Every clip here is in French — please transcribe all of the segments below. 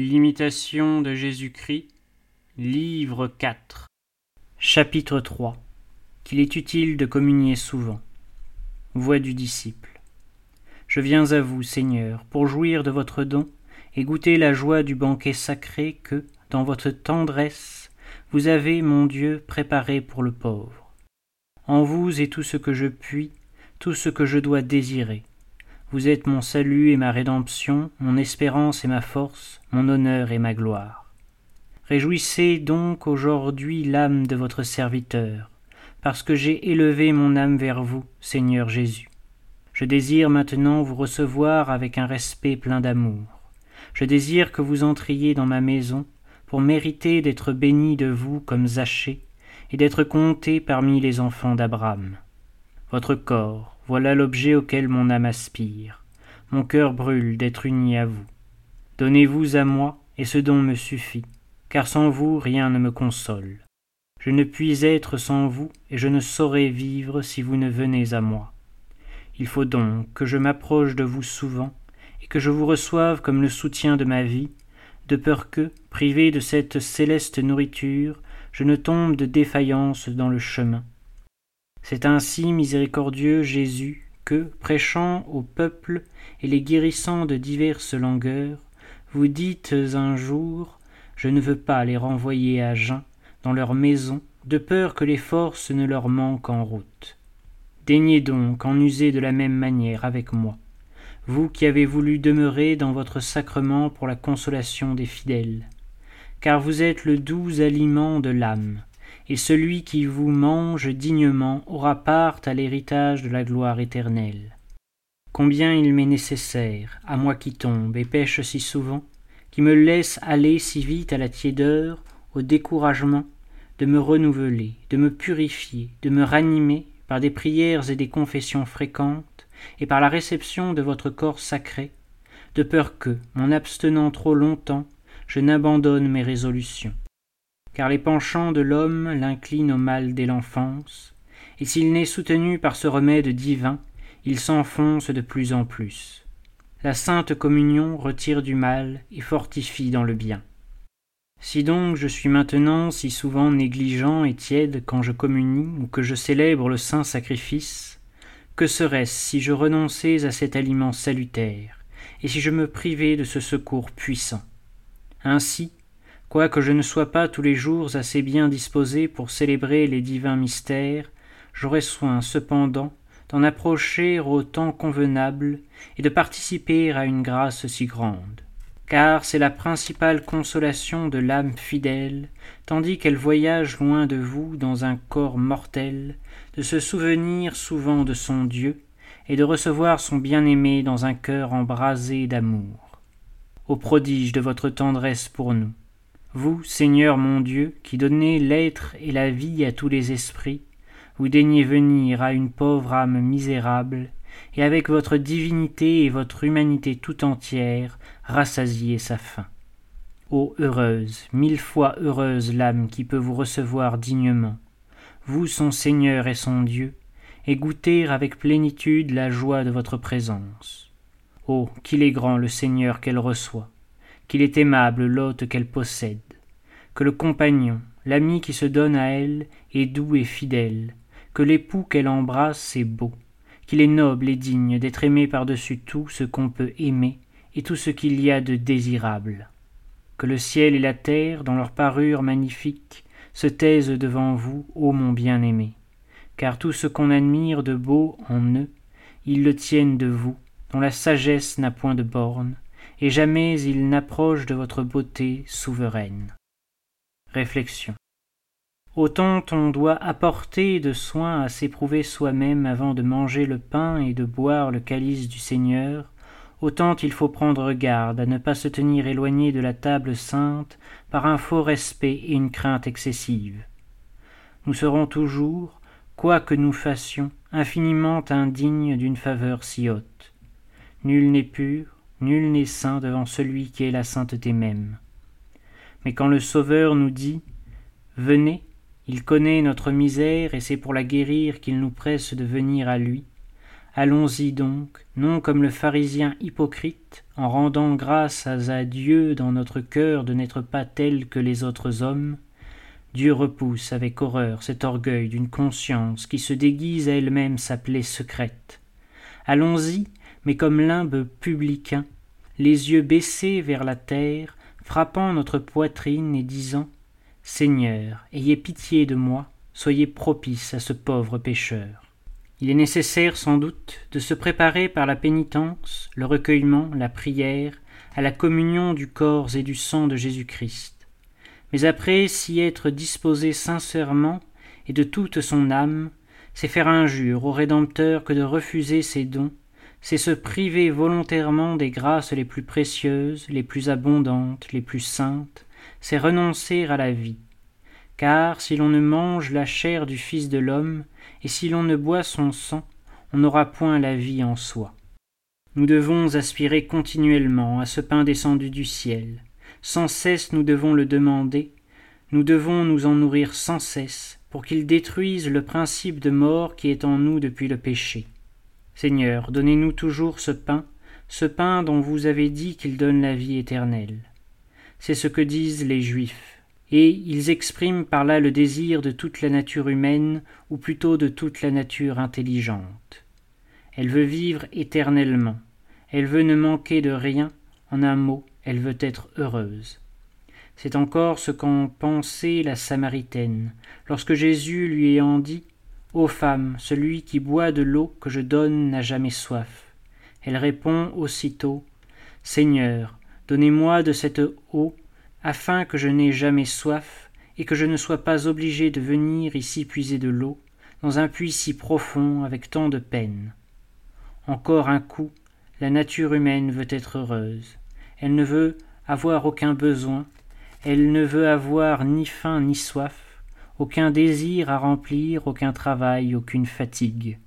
L'imitation de Jésus-Christ, livre 4 Chapitre 3 Qu'il est utile de communier souvent. Voix du disciple. Je viens à vous, Seigneur, pour jouir de votre don et goûter la joie du banquet sacré que, dans votre tendresse, vous avez, mon Dieu, préparé pour le pauvre. En vous est tout ce que je puis, tout ce que je dois désirer. Vous êtes mon salut et ma rédemption, mon espérance et ma force, mon honneur et ma gloire. Réjouissez donc aujourd'hui l'âme de votre serviteur, parce que j'ai élevé mon âme vers vous, Seigneur Jésus. Je désire maintenant vous recevoir avec un respect plein d'amour. Je désire que vous entriez dans ma maison pour mériter d'être béni de vous comme Zachée et d'être compté parmi les enfants d'Abraham. Votre corps, voilà l'objet auquel mon âme aspire. Mon cœur brûle d'être uni à vous. Donnez-vous à moi, et ce don me suffit, car sans vous rien ne me console. Je ne puis être sans vous, et je ne saurais vivre si vous ne venez à moi. Il faut donc que je m'approche de vous souvent, et que je vous reçoive comme le soutien de ma vie, de peur que, privé de cette céleste nourriture, je ne tombe de défaillance dans le chemin. C'est ainsi, miséricordieux Jésus, que, prêchant au peuple et les guérissant de diverses langueurs, vous dites un jour Je ne veux pas les renvoyer à jeun dans leur maison, de peur que les forces ne leur manquent en route. Daignez donc en user de la même manière avec moi, vous qui avez voulu demeurer dans votre sacrement pour la consolation des fidèles, car vous êtes le doux aliment de l'âme, et celui qui vous mange dignement aura part à l'héritage de la gloire éternelle. Combien il m'est nécessaire, à moi qui tombe et pêche si souvent, qui me laisse aller si vite à la tiédeur, au découragement, de me renouveler, de me purifier, de me ranimer par des prières et des confessions fréquentes, et par la réception de votre corps sacré, de peur que, m'en abstenant trop longtemps, je n'abandonne mes résolutions car les penchants de l'homme l'inclinent au mal dès l'enfance, et s'il n'est soutenu par ce remède divin, il s'enfonce de plus en plus. La sainte communion retire du mal et fortifie dans le bien. Si donc je suis maintenant si souvent négligent et tiède quand je communie ou que je célèbre le saint sacrifice, que serait-ce si je renonçais à cet aliment salutaire, et si je me privais de ce secours puissant? Ainsi, Quoique je ne sois pas tous les jours assez bien disposé pour célébrer les divins mystères, j'aurai soin cependant d'en approcher au temps convenable et de participer à une grâce si grande. Car c'est la principale consolation de l'âme fidèle, tandis qu'elle voyage loin de vous dans un corps mortel, de se souvenir souvent de son Dieu, et de recevoir son bien-aimé dans un cœur embrasé d'amour. Au prodige de votre tendresse pour nous, vous, Seigneur mon Dieu, qui donnez l'être et la vie à tous les esprits, vous daignez venir à une pauvre âme misérable, et avec votre divinité et votre humanité tout entière, rassasier sa faim. Ô heureuse, mille fois heureuse l'âme qui peut vous recevoir dignement, vous son Seigneur et son Dieu, et goûter avec plénitude la joie de votre présence. Oh, qu'il est grand le Seigneur qu'elle reçoit, qu'il est aimable l'hôte qu'elle possède, que le compagnon, l'ami qui se donne à elle est doux et fidèle, que l'époux qu'elle embrasse est beau, qu'il est noble et digne d'être aimé par-dessus tout ce qu'on peut aimer et tout ce qu'il y a de désirable. Que le ciel et la terre, dans leur parure magnifique, se taisent devant vous, ô mon bien-aimé, car tout ce qu'on admire de beau en eux, ils le tiennent de vous, dont la sagesse n'a point de bornes, et jamais il n'approche de votre beauté souveraine. Réflexion. Autant on doit apporter de soin à s'éprouver soi-même avant de manger le pain et de boire le calice du Seigneur, autant il faut prendre garde à ne pas se tenir éloigné de la table sainte par un faux respect et une crainte excessive. Nous serons toujours, quoi que nous fassions, infiniment indignes d'une faveur si haute. Nul n'est pur, Nul n'est saint devant celui qui est la sainteté même. Mais quand le Sauveur nous dit Venez, il connaît notre misère et c'est pour la guérir qu'il nous presse de venir à lui, Allons-y donc, non comme le pharisien hypocrite, en rendant grâce à Dieu dans notre cœur de n'être pas tel que les autres hommes. Dieu repousse avec horreur cet orgueil d'une conscience qui se déguise à elle-même sa plaie secrète. Allons-y, mais comme limbe publicain, les yeux baissés vers la terre, frappant notre poitrine et disant Seigneur, ayez pitié de moi, soyez propice à ce pauvre pécheur. Il est nécessaire sans doute de se préparer par la pénitence, le recueillement, la prière, à la communion du corps et du sang de Jésus-Christ. Mais après s'y être disposé sincèrement et de toute son âme, c'est faire injure au Rédempteur que de refuser ses dons, c'est se priver volontairement des grâces les plus précieuses, les plus abondantes, les plus saintes, c'est renoncer à la vie. Car si l'on ne mange la chair du Fils de l'homme, et si l'on ne boit son sang, on n'aura point la vie en soi. Nous devons aspirer continuellement à ce pain descendu du ciel. Sans cesse nous devons le demander, nous devons nous en nourrir sans cesse, pour qu'il détruise le principe de mort qui est en nous depuis le péché. Seigneur, donnez-nous toujours ce pain, ce pain dont vous avez dit qu'il donne la vie éternelle. C'est ce que disent les Juifs et ils expriment par là le désir de toute la nature humaine, ou plutôt de toute la nature intelligente. Elle veut vivre éternellement, elle veut ne manquer de rien, en un mot, elle veut être heureuse. C'est encore ce qu'en pensait la Samaritaine, lorsque Jésus lui ayant dit Ô femme, celui qui boit de l'eau que je donne n'a jamais soif. Elle répond aussitôt Seigneur, donnez-moi de cette eau afin que je n'aie jamais soif, et que je ne sois pas obligé de venir ici puiser de l'eau, dans un puits si profond, avec tant de peine. Encore un coup, la nature humaine veut être heureuse. Elle ne veut avoir aucun besoin, elle ne veut avoir ni faim ni soif, aucun désir à remplir, aucun travail, aucune fatigue.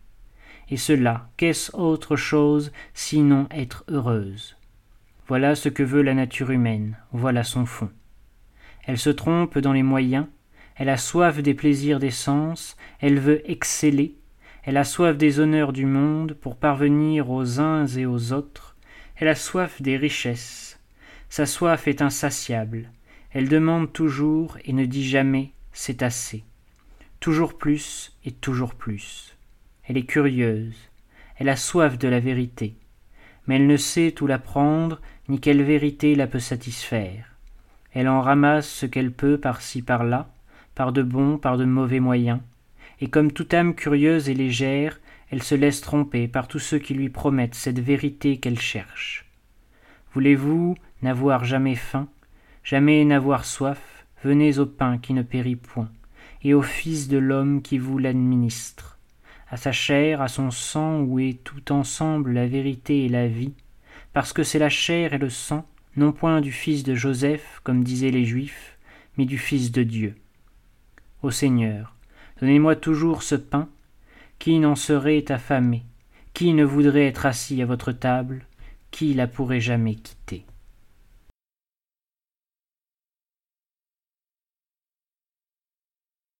Et cela, qu'est-ce autre chose sinon être heureuse? Voilà ce que veut la nature humaine, voilà son fond. Elle se trompe dans les moyens, elle a soif des plaisirs des sens, elle veut exceller, elle a soif des honneurs du monde pour parvenir aux uns et aux autres, elle a soif des richesses. Sa soif est insatiable, elle demande toujours et ne dit jamais c'est assez. Toujours plus et toujours plus. Elle est curieuse, elle a soif de la vérité, mais elle ne sait où la prendre ni quelle vérité la peut satisfaire. Elle en ramasse ce qu'elle peut par-ci par-là, par de bons, par de mauvais moyens, et comme toute âme curieuse et légère, elle se laisse tromper par tous ceux qui lui promettent cette vérité qu'elle cherche. Voulez-vous n'avoir jamais faim, jamais n'avoir soif, venez au pain qui ne périt point, et au Fils de l'homme qui vous l'administre, à sa chair, à son sang où est tout ensemble la vérité et la vie, parce que c'est la chair et le sang, non point du fils de Joseph, comme disaient les Juifs, mais du Fils de Dieu. Ô Seigneur, donnez-moi toujours ce pain, qui n'en serait affamé, qui ne voudrait être assis à votre table, qui la pourrait jamais quitter.